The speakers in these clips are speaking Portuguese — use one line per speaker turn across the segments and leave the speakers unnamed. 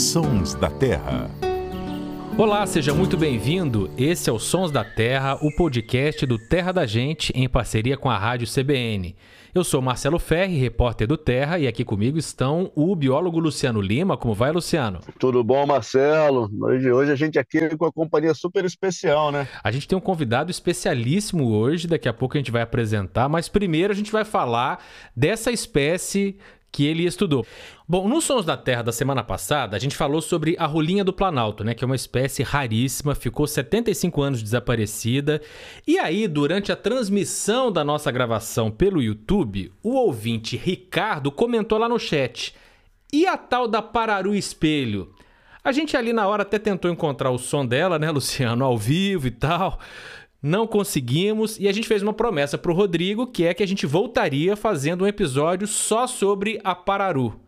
Sons da Terra.
Olá, seja muito bem-vindo. Esse é o Sons da Terra, o podcast do Terra da Gente em parceria com a Rádio CBN. Eu sou Marcelo Ferri, repórter do Terra, e aqui comigo estão o biólogo Luciano Lima. Como vai, Luciano?
Tudo bom, Marcelo? Hoje, hoje a gente aqui com a companhia super especial, né?
A gente tem um convidado especialíssimo hoje, daqui a pouco a gente vai apresentar, mas primeiro a gente vai falar dessa espécie que ele estudou. Bom, nos Sons da Terra da semana passada, a gente falou sobre a rolinha do Planalto, né, que é uma espécie raríssima, ficou 75 anos desaparecida. E aí, durante a transmissão da nossa gravação pelo YouTube, o ouvinte Ricardo comentou lá no chat: "E a tal da Pararu Espelho?" A gente ali na hora até tentou encontrar o som dela, né, Luciano, ao vivo e tal. Não conseguimos e a gente fez uma promessa para o Rodrigo, que é que a gente voltaria fazendo um episódio só sobre a Pararu.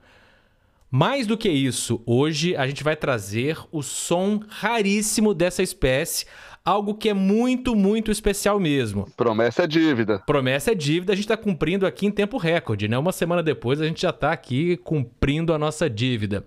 Mais do que isso, hoje a gente vai trazer o som raríssimo dessa espécie, algo que é muito, muito especial mesmo.
Promessa é dívida.
Promessa é dívida, a gente está cumprindo aqui em tempo recorde, né? Uma semana depois a gente já está aqui cumprindo a nossa dívida.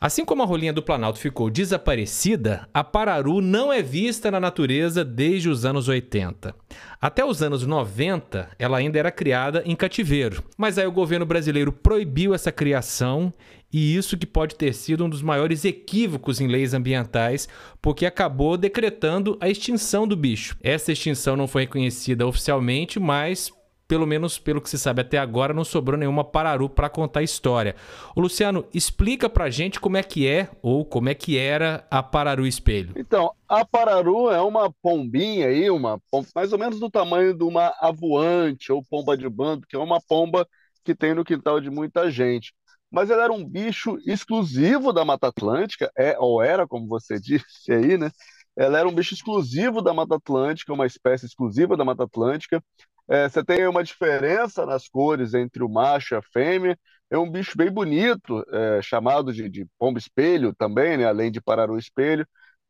Assim como a rolinha do Planalto ficou desaparecida, a pararu não é vista na natureza desde os anos 80. Até os anos 90, ela ainda era criada em cativeiro, mas aí o governo brasileiro proibiu essa criação e isso que pode ter sido um dos maiores equívocos em leis ambientais, porque acabou decretando a extinção do bicho. Essa extinção não foi reconhecida oficialmente, mas pelo menos pelo que se sabe até agora, não sobrou nenhuma pararu para contar a história. O Luciano, explica pra gente como é que é ou como é que era a pararu espelho.
Então, a pararu é uma pombinha aí, uma mais ou menos do tamanho de uma avoante ou pomba de bando, que é uma pomba que tem no quintal de muita gente. Mas ela era um bicho exclusivo da Mata Atlântica, é ou era, como você disse aí, né? Ela era um bicho exclusivo da Mata Atlântica, uma espécie exclusiva da Mata Atlântica. É, você tem uma diferença nas cores entre o macho e a fêmea. É um bicho bem bonito, é, chamado de, de pombo-espelho também, né? além de pararu-espelho,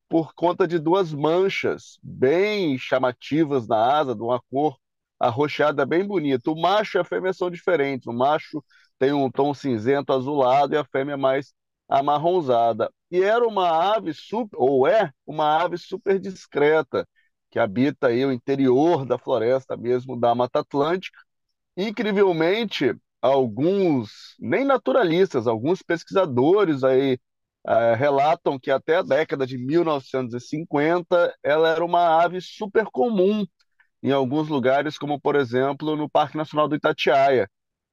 por conta de duas manchas bem chamativas na asa, de uma cor arroxeada bem bonita. O macho e a fêmea são diferentes. O macho tem um tom cinzento azulado e a fêmea mais amarronzada. E era uma ave super, ou é uma ave super discreta que habita aí o interior da floresta mesmo da Mata Atlântica. Incrivelmente, alguns, nem naturalistas, alguns pesquisadores aí é, relatam que até a década de 1950 ela era uma ave super comum em alguns lugares, como por exemplo no Parque Nacional do Itatiaia.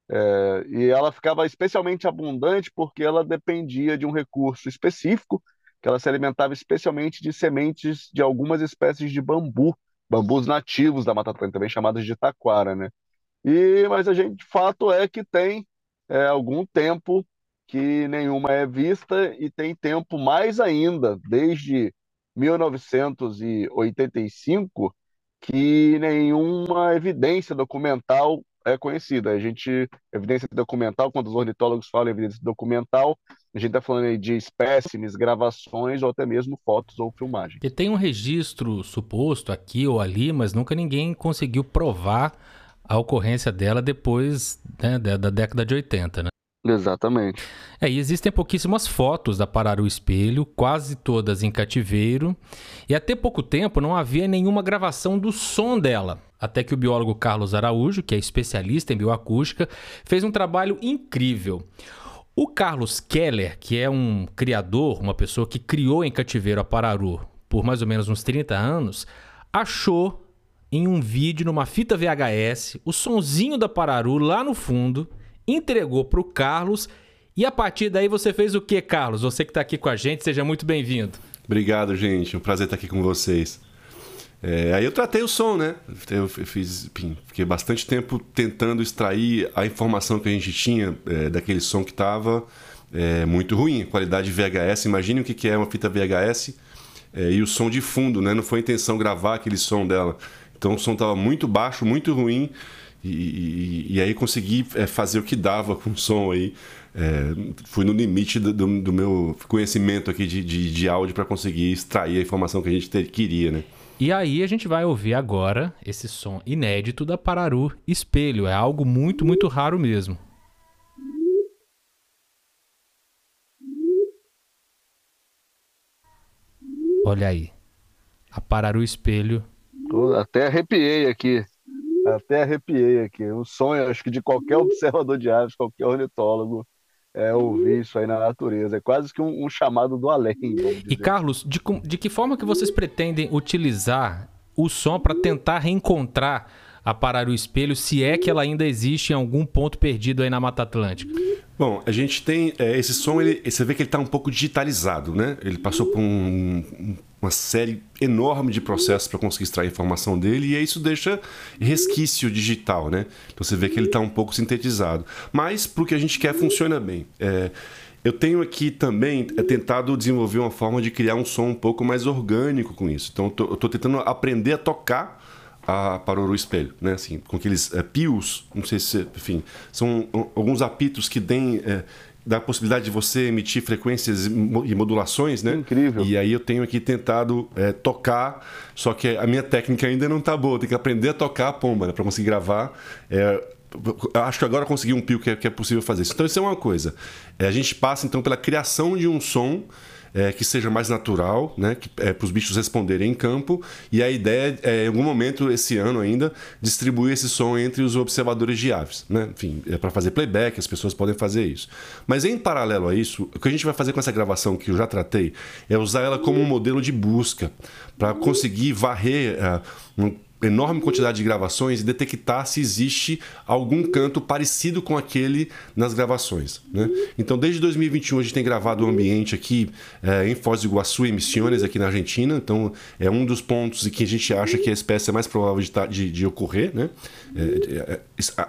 É, e ela ficava especialmente abundante porque ela dependia de um recurso específico, que ela se alimentava especialmente de sementes de algumas espécies de bambu, bambus nativos da Mata Atlântica, também chamados de taquara, né? E, mas a gente, fato é que tem é, algum tempo que nenhuma é vista e tem tempo mais ainda, desde 1985, que nenhuma evidência documental é conhecida. A gente, evidência documental, quando os ornitólogos falam evidência documental, a gente está falando aí de espécimes, gravações ou até mesmo fotos ou filmagem.
E tem um registro suposto aqui ou ali, mas nunca ninguém conseguiu provar a ocorrência dela depois né, da década de 80, né?
Exatamente.
É, e existem pouquíssimas fotos da Pararu Espelho, quase todas em cativeiro, e até pouco tempo não havia nenhuma gravação do som dela. Até que o biólogo Carlos Araújo, que é especialista em bioacústica, fez um trabalho incrível. O Carlos Keller, que é um criador, uma pessoa que criou em cativeiro a Pararu por mais ou menos uns 30 anos, achou em um vídeo, numa fita VHS, o sonzinho da Pararu lá no fundo entregou para o Carlos. E a partir daí você fez o que, Carlos? Você que está aqui com a gente, seja muito bem-vindo.
Obrigado, gente. Um prazer estar aqui com vocês. É, aí eu tratei o som, né? Eu fiz, fiquei bastante tempo tentando extrair a informação que a gente tinha é, daquele som que estava é, muito ruim, qualidade VHS. Imagine o que é uma fita VHS é, e o som de fundo, né? Não foi a intenção gravar aquele som dela. Então o som estava muito baixo, muito ruim e, e, e aí consegui é, fazer o que dava com o som aí. É, fui no limite do, do, do, meu conhecimento aqui de, de, de áudio para conseguir extrair a informação que a gente ter, queria, né?
E aí a gente vai ouvir agora esse som inédito da Pararu Espelho. É algo muito, muito raro mesmo. Olha aí. Apararu espelho.
Até arrepiei aqui. Até arrepiei aqui. Um sonho, acho que de qualquer observador de aves, qualquer ornitólogo, é ouvir isso aí na natureza. É quase que um, um chamado do além.
E Carlos, de, de que forma que vocês pretendem utilizar o som para tentar reencontrar a Parar o Espelho, se é que ela ainda existe em algum ponto perdido aí na Mata Atlântica?
Bom, a gente tem. É, esse som, ele, você vê que ele está um pouco digitalizado, né? Ele passou por um, uma série enorme de processos para conseguir extrair a informação dele, e isso deixa resquício digital, né? Então você vê que ele está um pouco sintetizado. Mas, para o que a gente quer, funciona bem. É, eu tenho aqui também é, tentado desenvolver uma forma de criar um som um pouco mais orgânico com isso. Então, eu estou tentando aprender a tocar a Parorô Espelho, né? Assim, com aqueles é, pios, não sei se, enfim, são alguns apitos que têm é, dá a possibilidade de você emitir frequências e modulações, né?
Incrível.
E aí eu tenho aqui tentado é, tocar, só que a minha técnica ainda não está boa, tem que aprender a tocar a pomba né? para conseguir gravar. É, acho que agora consegui um pio que é, que é possível fazer isso. Então isso é uma coisa. É, a gente passa então pela criação de um som é, que seja mais natural, né, é, para os bichos responderem em campo. E a ideia é, em algum momento esse ano ainda, distribuir esse som entre os observadores de aves. Né? Enfim, é para fazer playback, as pessoas podem fazer isso. Mas em paralelo a isso, o que a gente vai fazer com essa gravação que eu já tratei é usar ela como um modelo de busca para conseguir varrer. Uh, enorme quantidade de gravações e detectar se existe algum canto parecido com aquele nas gravações. Né? Então, desde 2021, a gente tem gravado o um ambiente aqui é, em Foz do Iguaçu e Misiones, aqui na Argentina. Então, é um dos pontos em que a gente acha que a espécie é mais provável de, tá, de, de ocorrer. Né? É, é, é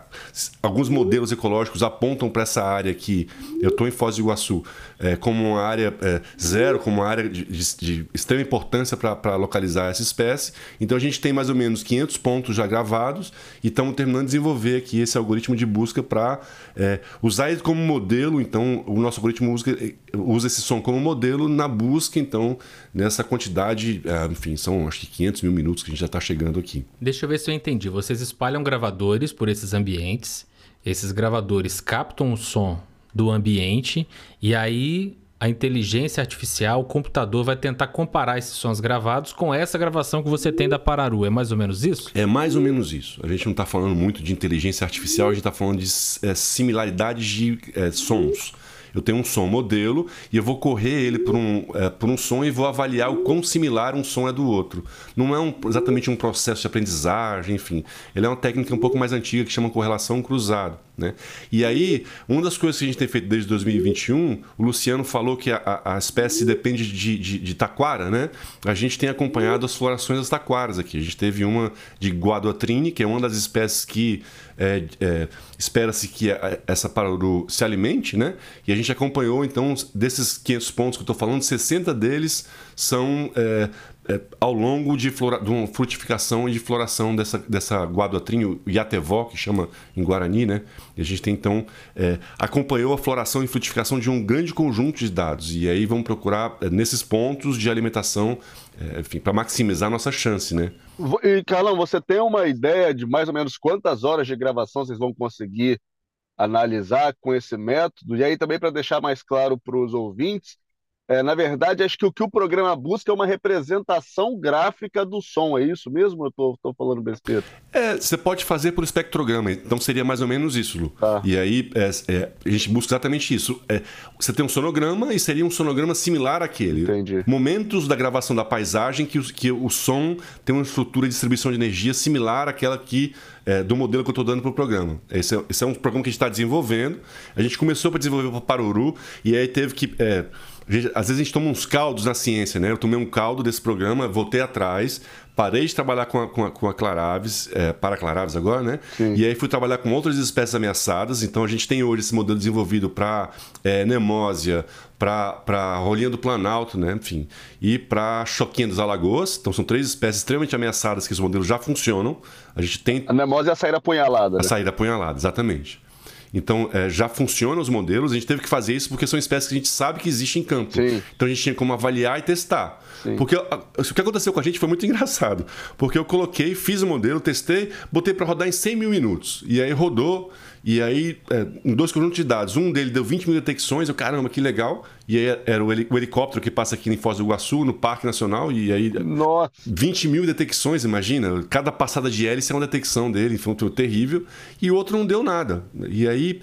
alguns modelos ecológicos apontam para essa área aqui. Eu estou em Foz do Iguaçu é, como uma área é, zero, como uma área de, de extrema importância para localizar essa espécie. Então, a gente tem mais ou menos menos 500 pontos já gravados e estamos terminando de desenvolver aqui esse algoritmo de busca para é, usar ele como modelo. Então, o nosso algoritmo usa, usa, esse som como modelo na busca, então, nessa quantidade, é, enfim, são acho que 500 mil minutos que a gente já está chegando aqui.
Deixa eu ver se eu entendi. Vocês espalham gravadores por esses ambientes, esses gravadores captam o som do ambiente e aí a inteligência artificial, o computador vai tentar comparar esses sons gravados com essa gravação que você tem da Pararu. É mais ou menos isso?
É mais ou menos isso. A gente não está falando muito de inteligência artificial, a gente está falando de é, similaridades de é, sons eu tenho um som modelo e eu vou correr ele por um, é, por um som e vou avaliar o quão similar um som é do outro. Não é um, exatamente um processo de aprendizagem, enfim. Ele é uma técnica um pouco mais antiga que chama correlação cruzada. Né? E aí, uma das coisas que a gente tem feito desde 2021, o Luciano falou que a, a espécie depende de, de, de, taquara, né? A gente tem acompanhado as florações das taquaras aqui. A gente teve uma de Guaduatrine, que é uma das espécies que é, é, espera-se que essa paruru se alimente, né? E a gente acompanhou, então, desses 500 pontos que eu estou falando, 60 deles são é, é, ao longo de, flora, de uma frutificação e de floração dessa, dessa guaduatrinho Yatevó, que chama em Guarani, né? E a gente tem, então, é, acompanhou a floração e frutificação de um grande conjunto de dados. E aí vamos procurar é, nesses pontos de alimentação, é, enfim, para maximizar nossa chance, né?
E, Carlão, você tem uma ideia de mais ou menos quantas horas de gravação vocês vão conseguir analisar com esse método? E aí também para deixar mais claro para os ouvintes, é, na verdade, acho que o que o programa busca é uma representação gráfica do som, é isso mesmo? Eu estou falando besteira.
É, você pode fazer por espectrograma, então seria mais ou menos isso, Lu. Tá. E aí é, é, a gente busca exatamente isso. É, você tem um sonograma e seria um sonograma similar àquele.
Entendi.
Momentos da gravação da paisagem que, o, que o som tem uma estrutura de distribuição de energia similar àquela que é, do modelo que eu estou dando para o programa. Esse é, esse é, um programa que a gente está desenvolvendo. A gente começou para desenvolver para Paruru e aí teve que é, às vezes a gente toma uns caldos na ciência, né? Eu tomei um caldo desse programa, voltei atrás, parei de trabalhar com a, com a, com a claraves, é, para claraves agora, né? Sim. E aí fui trabalhar com outras espécies ameaçadas. Então a gente tem hoje esse modelo desenvolvido para é, nemósia, para rolinha do planalto, né? Enfim, e para choquinha das alagoas. Então são três espécies extremamente ameaçadas que os modelos já funcionam. A gente tem.
A nemósia é a saída apunhalada.
A né? saída apunhalada, exatamente. Então, é, já funcionam os modelos. A gente teve que fazer isso porque são espécies que a gente sabe que existem em campo. Sim. Então, a gente tinha como avaliar e testar. Sim. Porque o que aconteceu com a gente foi muito engraçado. Porque eu coloquei, fiz o modelo, testei, botei para rodar em 100 mil minutos. E aí rodou E aí, é, em dois conjuntos de dados, um dele deu 20 mil detecções, eu, caramba, que legal. E aí era o, helicóptero que passa aqui em Foz do Iguaçu, no Parque Nacional, e aí.
Nossa!
20 mil detecções, imagina. Cada passada de hélice é uma detecção dele, foi um terrível. E o outro não deu nada. E aí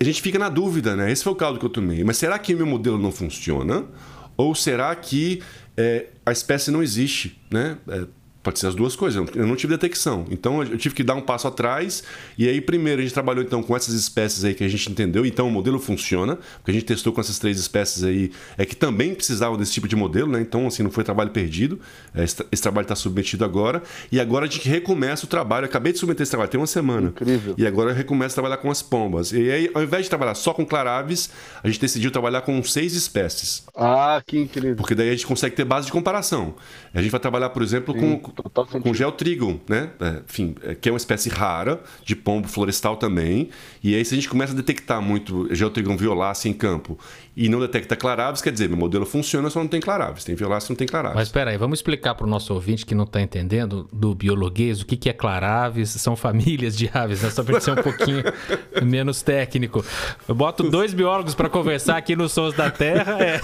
a gente fica na dúvida, né? Esse foi o caldo que eu tomei. Mas será que meu modelo não funciona? Ou será que é, a espécie não existe, né? É, Pode ser as duas coisas. Eu não tive detecção. Então eu tive que dar um passo atrás. E aí, primeiro, a gente trabalhou então com essas espécies aí que a gente entendeu. Então o modelo funciona. Porque a gente testou com essas três espécies aí é que também precisavam desse tipo de modelo, né? Então, assim, não foi trabalho perdido. É, esse, esse trabalho está submetido agora. E agora a gente recomeça o trabalho. Eu acabei de submeter esse trabalho, tem uma semana.
Incrível.
E agora eu recomeço a trabalhar com as pombas. E aí, ao invés de trabalhar só com claraves, a gente decidiu trabalhar com seis espécies.
Ah, que incrível.
Porque daí a gente consegue ter base de comparação. A gente vai trabalhar, por exemplo, Sim, com com geotrigon, né? É, enfim, é, que é uma espécie rara de pombo florestal também. E aí, se a gente começa a detectar muito geotrigon violácea em campo e não detecta claraves, quer dizer, meu modelo funciona, só não tem claraves. Tem violácea, não tem claraves.
Mas espera aí, vamos explicar para o nosso ouvinte que não está entendendo do biologuês o que, que é claraves, são famílias de aves, né? Só para ser um pouquinho menos técnico. Eu boto dois biólogos para conversar aqui nos Sons da Terra. É...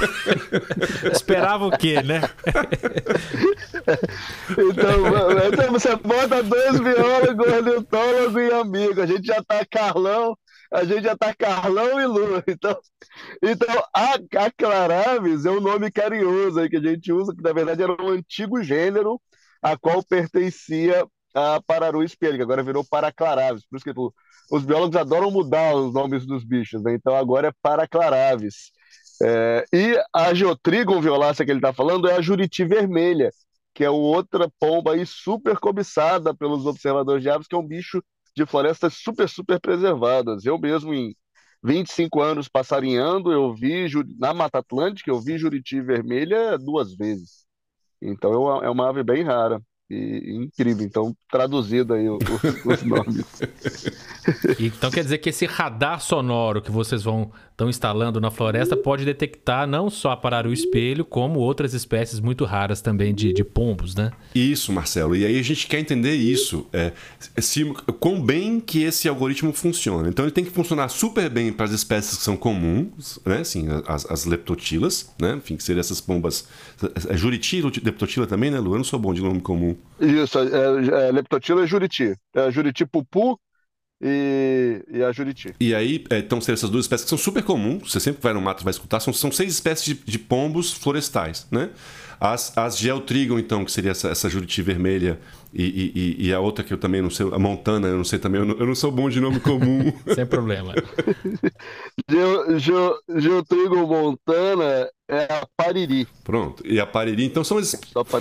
Esperava o quê, né?
então, então, você bota dois biólogos, ornitólogo e amigo. A gente já tá Carlão a gente já tá Carlão e Lula. Então, então a, a Claraves é um nome carinhoso aí que a gente usa, que na verdade era um antigo gênero a qual pertencia a Pararu espelho, que agora virou Paraclaraves. Por isso que tipo, os biólogos adoram mudar os nomes dos bichos, né? Então agora é Paraclaraves. É, e a Geotrigon violácea que ele está falando é a Juriti vermelha, que é outra pomba aí super cobiçada pelos observadores de aves, que é um bicho de florestas super, super preservadas. Eu mesmo, em 25 anos passarinhando, eu vi na Mata Atlântica, eu vi Juriti Vermelha duas vezes. Então é uma é ave bem rara e, incrível. Então, traduzido aí os, os nomes.
então quer dizer que esse radar sonoro que vocês vão estão instalando na floresta pode detectar não só a pararu espelho, como outras espécies muito raras também de, de pombos, né?
Isso, Marcelo. E aí a gente quer entender isso. É, se, quão bem que esse algoritmo funciona. Então ele tem que funcionar super bem para as espécies que são comuns, né? Assim, as, as leptotilas, né? Enfim, que seriam essas pombas. É juriti, leptotila também, né, Lu? Eu não sou bom de nome comum.
Isso, é, é, leptotila é juriti. É juriti pupu e, e a Juriti.
E aí, é, então, essas duas espécies que são super comuns, você sempre vai no mato vai escutar, são, são seis espécies de, de pombos florestais, né? As, as Geotrigon, então, que seria essa, essa Juriti vermelha e, e, e, a outra que eu também não sei, a Montana, eu não sei também, eu não, eu não sou bom de nome comum.
Sem problema.
Geotrigon Montana é a pariri.
Pronto. E a pariri, então são, es...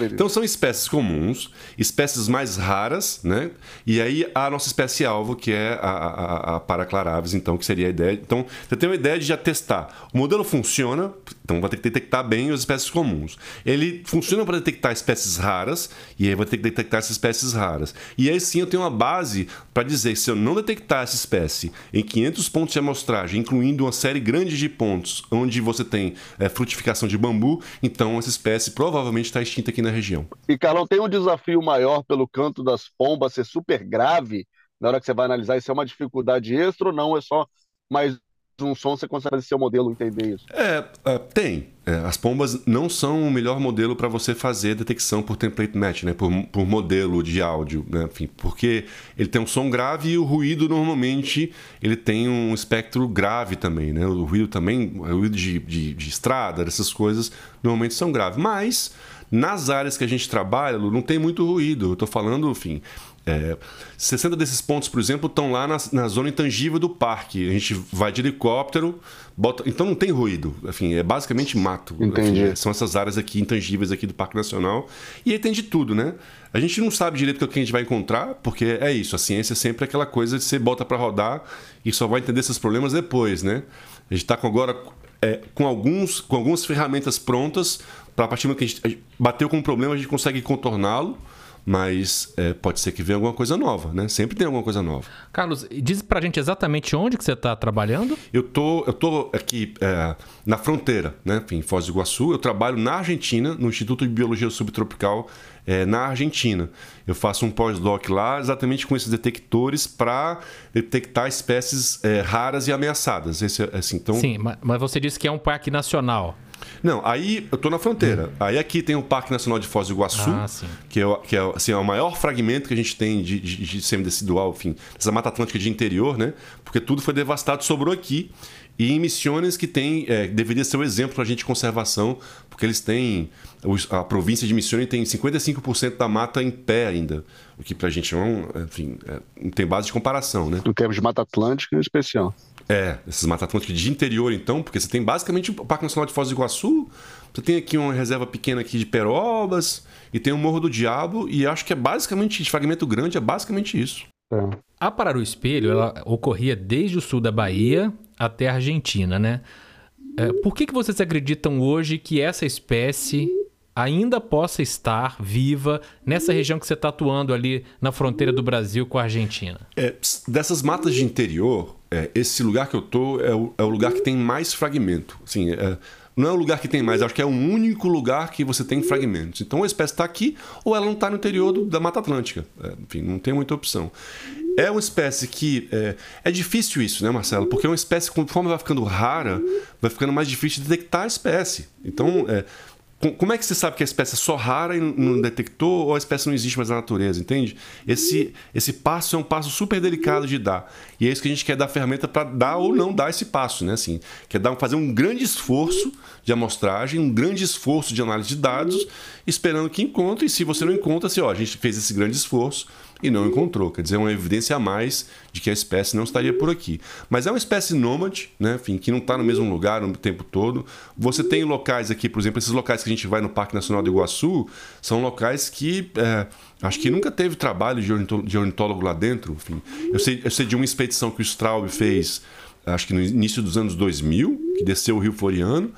então são espécies comuns, espécies mais raras, né? E aí a nossa espécie alvo, que é a, a, a paraclaraves, então, que seria a ideia. Então, você tem uma ideia de já testar. O modelo funciona, então vai ter que detectar bem as espécies comuns. Ele funciona para detectar espécies raras, e aí vai ter que detectar essas espécies raras. E aí sim eu tenho uma base para dizer que se eu não detectar essa espécie em 500 pontos de amostragem, incluindo uma série grande de pontos onde você tem é, frutificação de bambu, então essa espécie provavelmente está extinta aqui na região.
E Carlão, tem um desafio maior pelo canto das pombas ser super grave na hora que você vai analisar, isso é uma dificuldade extra ou não? É só mais um som, você consegue fazer seu modelo entender isso?
É, uh, tem. É, as pombas não são o melhor modelo para você fazer detecção por template match, né? por, por modelo de áudio, né? Enfim, porque ele tem um som grave e o ruído normalmente ele tem um espectro grave também. Né? O ruído também, o ruído de, de, de estrada, essas coisas, normalmente são graves. Mas nas áreas que a gente trabalha, não tem muito ruído. Eu estou falando, enfim, é, 60 desses pontos, por exemplo, estão lá na, na, zona intangível do parque. A gente vai de helicóptero, bota, então não tem ruído. Enfim, é basicamente mato.
Entendi.
Enfim, são essas áreas aqui intangíveis aqui do Parque Nacional. E aí tem de tudo, né? A gente não sabe direito o que a gente vai encontrar, porque é isso. A ciência é sempre aquela coisa de você bota para rodar e só vai entender esses problemas depois, né? A gente está agora é, com, alguns, com algumas ferramentas prontas para a partir do momento que a gente bateu com um problema, a gente consegue contorná-lo mas é, pode ser que venha alguma coisa nova, né? Sempre tem alguma coisa nova.
Carlos, diz pra gente exatamente onde que você está trabalhando?
Eu tô, eu tô aqui é, na fronteira, né? Em Foz do Iguaçu. Eu trabalho na Argentina, no Instituto de Biologia Subtropical é, na Argentina. Eu faço um pós-doc lá exatamente com esses detectores para detectar espécies é, raras e ameaçadas. Esse, assim, então...
Sim, mas você disse que é um parque nacional.
Não, aí eu tô na fronteira. Hum. Aí aqui tem o Parque Nacional de Foz do Iguaçu, ah, que é, que é assim, é o maior fragmento que a gente tem de, de, de semidecidual, enfim, dessa Mata Atlântica de interior, né? Porque tudo foi devastado, sobrou aqui. E em Missões que tem, é, deveria ser um exemplo para a gente de conservação, porque eles têm, a província de Missões tem 55% da mata em pé ainda, o que para a gente não, enfim, é, não tem base de comparação, né?
No termos de Mata Atlântica em especial.
É, essas Mata Atlântica de interior então, porque você tem basicamente o Parque Nacional de Foz do Iguaçu, você tem aqui uma reserva pequena aqui de Perobas, e tem o Morro do Diabo, e acho que é basicamente, de fragmento grande, é basicamente isso. É.
A Pararu Espelho, ela ocorria desde o sul da Bahia até a Argentina, né? É, por que, que vocês acreditam hoje que essa espécie ainda possa estar viva nessa região que você está atuando ali na fronteira do Brasil com a Argentina?
É, dessas matas de interior, é, esse lugar que eu tô é o, é o, lugar que tem mais fragmento. Assim, é, não é o lugar que tem mais, acho que é o único lugar que você tem fragmentos. Então a espécie está aqui ou ela não está no interior do, da Mata Atlântica. É, enfim, não tem muita opção. É uma espécie que. É, é, difícil isso, né, Marcelo? Porque é uma espécie, conforme vai ficando rara, vai ficando mais difícil de detectar a espécie. Então, é, como é que você sabe que a espécie é só rara e não detectou ou a espécie não existe mais na natureza, entende? Esse, esse passo é um passo super delicado de dar. E é isso que a gente quer dar ferramenta para dar ou não dar esse passo, né? Assim, quer dar, fazer um grande esforço de amostragem, um grande esforço de análise de dados, esperando que encontre. E se você não encontra, assim, ó, a gente fez esse grande esforço, e não encontrou. Quer dizer, é uma evidência a mais de que a espécie não estaria por aqui. Mas é uma espécie nômade, né? Enfim, que não está no mesmo lugar o tempo todo. Você tem locais aqui, por exemplo, esses locais que a gente vai no Parque Nacional do Iguaçu, são locais que é, acho que nunca teve trabalho de ornitólogo lá dentro. Enfim, eu sei, eu sei de uma expedição que o Straub fez, acho que no início dos anos 2000, que desceu o Rio Floriano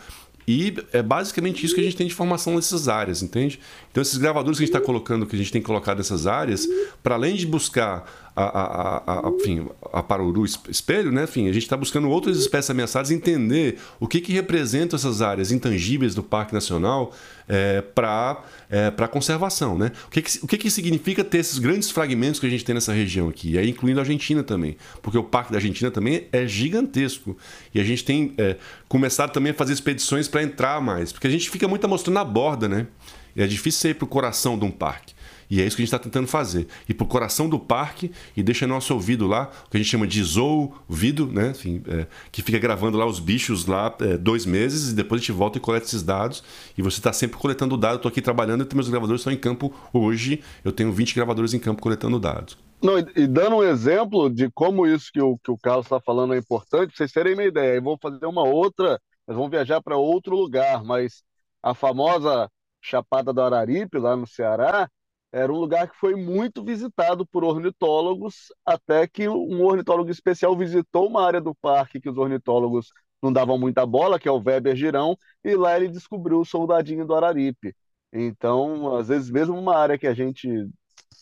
e é basicamente isso que a gente tem de formação nessas áreas, entende? Então, esses gravadores que a gente está colocando, que a gente tem colocado nessas áreas, para além de buscar a, a, a, enfim, a Paruru espelho, né? Enfim, a gente está buscando outras espécies ameaçadas, entender o que, que representam essas áreas intangíveis do Parque Nacional é, para é, conservação, né? O, que, que, o que, que significa ter esses grandes fragmentos que a gente tem nessa região aqui, e aí incluindo a Argentina também, porque o Parque da Argentina também é gigantesco e a gente tem é, começado também a fazer expedições para entrar mais, porque a gente fica muito mostrando na borda, né? E é difícil ser para o coração de um parque. E é isso que a gente está tentando fazer. Ir para o coração do parque e deixa nosso ouvido lá, o que a gente chama de zoovido, né? É, que fica gravando lá os bichos lá é, dois meses e depois a gente volta e coleta esses dados. E você está sempre coletando dados. Estou aqui trabalhando e meus gravadores estão em campo hoje. Eu tenho 20 gravadores em campo coletando dados.
Não, e, dando um exemplo de como isso que o, que o Carlos está falando é importante, vocês terem uma ideia. Eu vou fazer uma outra, nós vamos viajar para outro lugar, mas a famosa Chapada do Araripe, lá no Ceará, era um lugar que foi muito visitado por ornitólogos, até que um ornitólogo especial visitou uma área do parque que os ornitólogos não davam muita bola, que é o Weber Girão, e lá ele descobriu o soldadinho do Araripe. Então, às vezes, mesmo uma área que a gente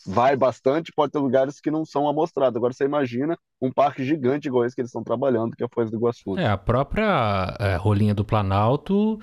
vai bastante, pode ter lugares que não são amostrados. Agora você imagina um parque gigante igual esse que eles estão trabalhando, que é a Foz do Iguaçu.
É, a própria é, Rolinha do Planalto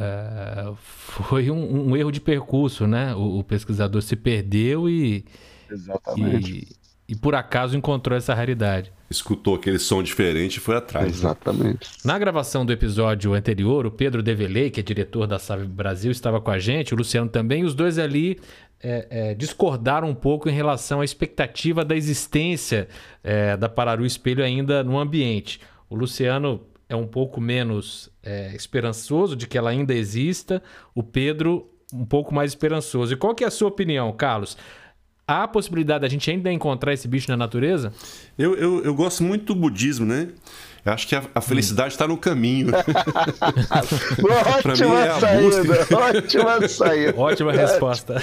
é, foi um, um, erro de percurso, né? O, o pesquisador se perdeu e,
Exatamente.
E, e, por acaso encontrou essa raridade.
Escutou aquele som diferente e foi atrás. Né?
Exatamente. Né?
Na gravação do episódio anterior, o Pedro Develay, que é diretor da Save Brasil, estava com a gente, o Luciano também, os dois ali é, é, discordaram um pouco em relação à expectativa da existência é, da Pararu Espelho ainda no ambiente. O Luciano é um pouco menos é, esperançoso de que ela ainda exista, o Pedro um pouco mais esperançoso. E qual que é a sua opinião, Carlos? Há a possibilidade da gente ainda encontrar esse bicho na natureza?
Eu, eu, eu gosto muito do budismo, né? Eu acho que a, a felicidade está no caminho.
ótima é saída, ótima saída.
Ótima resposta.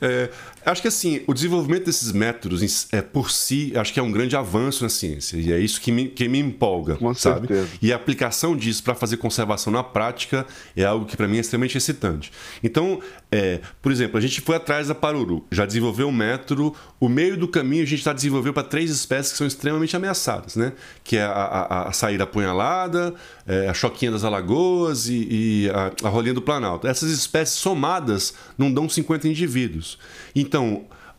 É, acho que assim, o desenvolvimento desses métodos é, por si, acho que é um grande avanço na ciência. E é isso que me, que me empolga,
Com
sabe?
certeza.
E a aplicação disso para fazer conservação na prática é algo que para mim é extremamente excitante. Então, é, por exemplo, a gente foi atrás da Paruru, já desenvolveu um método, o meio do caminho a gente já desenvolveu para três espécies que são extremamente ameaçadas, né? Que é a, a, a saída apunhalada, é, a choquinha das alagoas e, e a, a rolinha do planalto. Essas espécies somadas não dão 50 indivíduos. Então,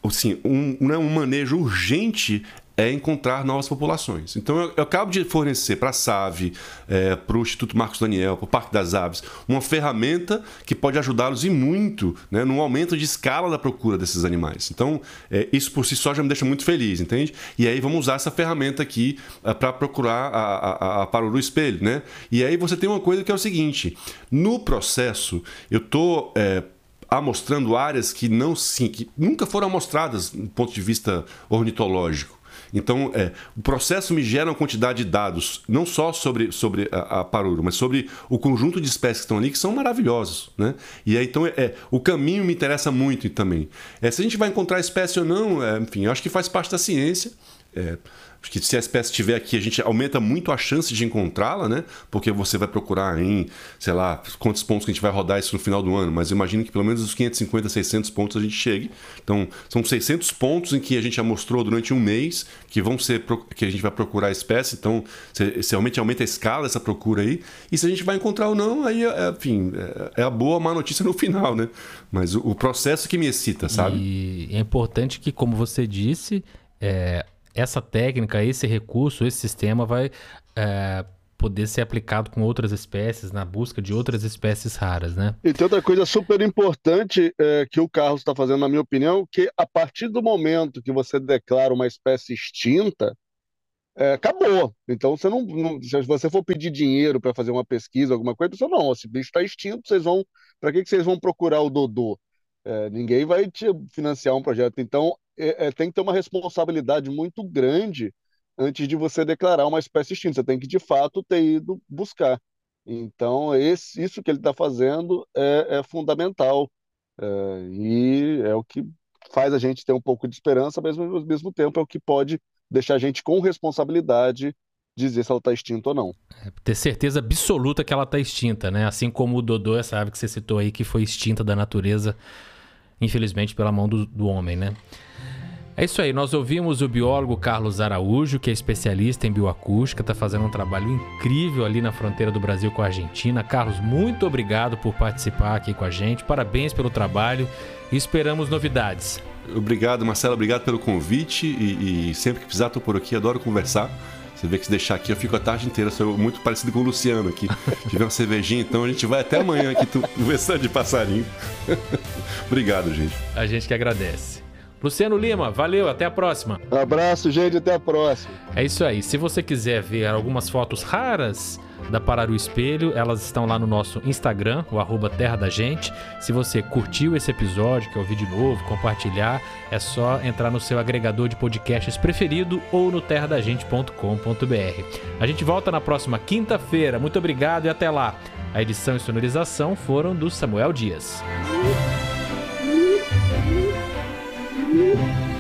assim, um, né, um manejo urgente é encontrar novas populações. Então, eu, eu acabo de fornecer para a SAVE, é, para o Instituto Marcos Daniel, para o Parque das Aves, uma ferramenta que pode ajudá-los e muito né, no aumento de escala da procura desses animais. Então, é, isso por si só já me deixa muito feliz, entende? E aí vamos usar essa ferramenta aqui é, para procurar a, a, a Paruru Espelho, né? E aí você tem uma coisa que é o seguinte: no processo, eu estou amostrando áreas que não sim, que nunca foram amostradas do ponto de vista ornitológico. Então, é, o processo me gera uma quantidade de dados, não só sobre, sobre a, a paruro, mas sobre o conjunto de espécies que estão ali, que são maravilhosos. Né? E aí, então, é, é o caminho me interessa muito também. É, se a gente vai encontrar espécie ou não, é, enfim, eu acho que faz parte da ciência. É, Acho que se a espécie estiver aqui, a gente aumenta muito a chance de encontrá-la, né? Porque você vai procurar em, sei lá, quantos pontos que a gente vai rodar isso no final do ano, mas imagino que pelo menos os 550, 600 pontos a gente chegue. Então, são 600 pontos em que a gente já mostrou durante um mês que vão ser que a gente vai procurar a espécie, então se realmente aumenta a escala dessa procura aí. E se a gente vai encontrar ou não, aí, é, enfim, é, é a boa ou má notícia no final, né? Mas o, o processo que me excita, sabe?
E é importante que, como você disse, é, essa técnica, esse recurso, esse sistema vai é, poder ser aplicado com outras espécies, na busca de outras espécies raras, né?
E tem outra coisa super importante é, que o Carlos está fazendo, na minha opinião, que a partir do momento que você declara uma espécie extinta, é, acabou. Então, você não, não, se você for pedir dinheiro para fazer uma pesquisa, alguma coisa, você não, esse bicho está extinto, vocês vão, para que, que vocês vão procurar o Dodô? É, ninguém vai te financiar um projeto. Então, é, é, tem que ter uma responsabilidade muito grande antes de você declarar uma espécie extinta. Você tem que, de fato, ter ido buscar. Então, esse, isso que ele está fazendo é, é fundamental. É, e é o que faz a gente ter um pouco de esperança, mas ao mesmo tempo é o que pode deixar a gente com responsabilidade dizer se ela está extinta ou não.
É, ter certeza absoluta que ela está extinta, né? Assim como o Dodô, essa ave que você citou aí, que foi extinta da natureza, infelizmente pela mão do, do homem, né? É isso aí, nós ouvimos o biólogo Carlos Araújo, que é especialista em bioacústica, está fazendo um trabalho incrível ali na fronteira do Brasil com a Argentina. Carlos, muito obrigado por participar aqui com a gente, parabéns pelo trabalho e esperamos novidades.
Obrigado, Marcelo, obrigado pelo convite e, e sempre que precisar estou por aqui, adoro conversar. Você vê que se deixar aqui, eu fico a tarde inteira. Sou muito parecido com o Luciano aqui. Tiver uma cervejinha, então a gente vai até amanhã aqui conversando de passarinho. Obrigado, gente.
A gente que agradece. Luciano Lima, valeu, até a próxima.
Um abraço, gente, até a próxima.
É isso aí. Se você quiser ver algumas fotos raras da Parar o Espelho, elas estão lá no nosso Instagram, o arroba Terra da Gente. Se você curtiu esse episódio, quer ouvir de novo, compartilhar, é só entrar no seu agregador de podcasts preferido ou no terradagente.com.br. A gente volta na próxima quinta-feira. Muito obrigado e até lá. A edição e sonorização foram do Samuel Dias. Thank you.